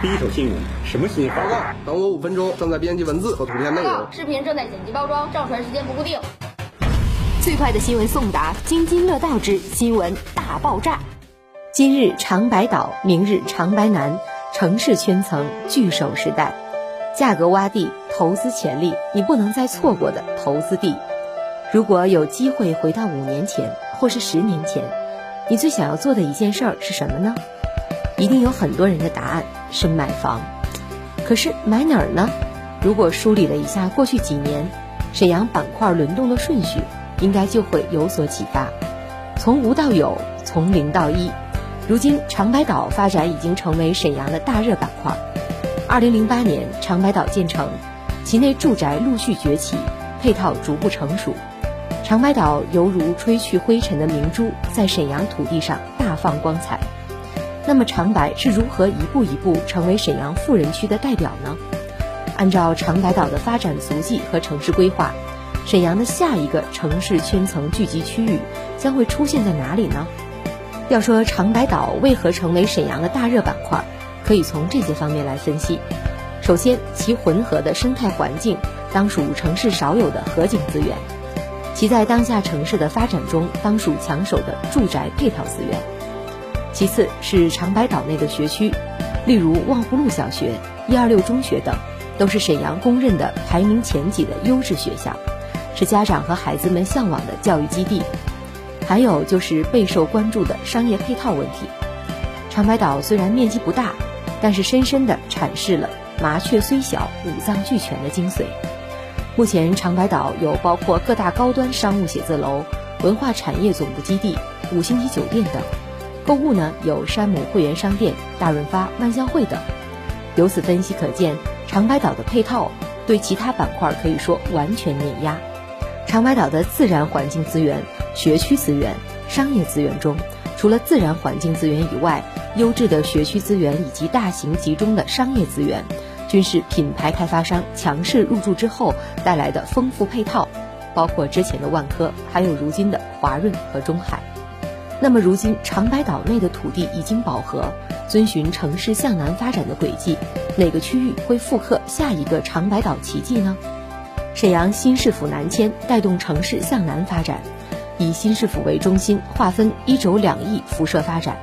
第一手新闻，什么新闻？报告，等我五分钟，正在编辑文字和图片内容。视频正在剪辑包装，上传时间不固定。最快的新闻送达，津津乐道之新闻大爆炸。今日长白岛，明日长白南，城市圈层聚首时代，价格洼地，投资潜力，你不能再错过的投资地。如果有机会回到五年前，或是十年前，你最想要做的一件事儿是什么呢？一定有很多人的答案是买房。可是买哪儿呢？如果梳理了一下过去几年沈阳板块轮动的顺序，应该就会有所启发。从无到有，从零到一。如今长白岛发展已经成为沈阳的大热板块。二零零八年长白岛建成，其内住宅陆续崛起，配套逐步成熟。长白岛犹如吹去灰尘的明珠，在沈阳土地上大放光彩。那么长白是如何一步一步成为沈阳富人区的代表呢？按照长白岛的发展足迹和城市规划，沈阳的下一个城市圈层聚集区域将会出现在哪里呢？要说长白岛为何成为沈阳的大热板块，可以从这些方面来分析。首先，其浑合的生态环境当属城市少有的河景资源；其在当下城市的发展中当属抢手的住宅配套资源；其次是长白岛内的学区，例如望湖路小学、一二六中学等，都是沈阳公认的排名前几的优质学校，是家长和孩子们向往的教育基地。还有就是备受关注的商业配套问题。长白岛虽然面积不大，但是深深地阐释了“麻雀虽小，五脏俱全”的精髓。目前，长白岛有包括各大高端商务写字楼、文化产业总部基地、五星级酒店等。购物呢，有山姆会员商店、大润发、万象汇等。由此分析可见，长白岛的配套对其他板块可以说完全碾压。长白岛的自然环境资源。学区资源、商业资源中，除了自然环境资源以外，优质的学区资源以及大型集中的商业资源，均是品牌开发商强势入驻之后带来的丰富配套，包括之前的万科，还有如今的华润和中海。那么，如今长白岛内的土地已经饱和，遵循城市向南发展的轨迹，哪个区域会复刻下一个长白岛奇迹呢？沈阳新市府南迁，带动城市向南发展。以新市府为中心，划分一轴两翼辐射发展。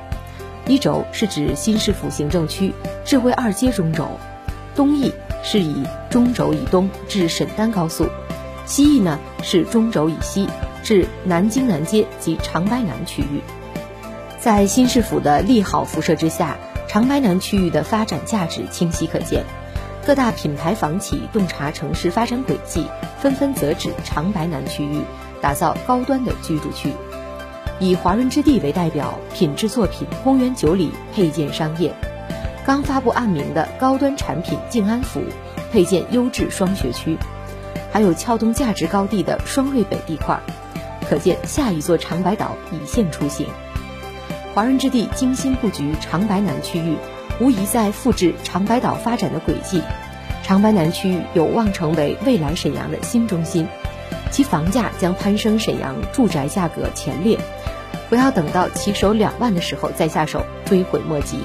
一轴是指新市府行政区智慧二街中轴，东翼是以中轴以东至沈丹高速，西翼呢是中轴以西至南京南街及长白南区域。在新市府的利好辐射之下，长白南区域的发展价值清晰可见。各大品牌房企洞察城市发展轨迹，纷纷择址长白南区域。打造高端的居住区，以华润置地为代表，品质作品公园九里配件商业，刚发布案名的高端产品静安府，配件优质双学区，还有撬动价值高地的双瑞北地块，可见下一座长白岛已现雏形。华润之地精心布局长白南区域，无疑在复制长白岛发展的轨迹，长白南区域有望成为未来沈阳的新中心。其房价将攀升沈阳住宅价格前列，不要等到起手两万的时候再下手，追悔莫及。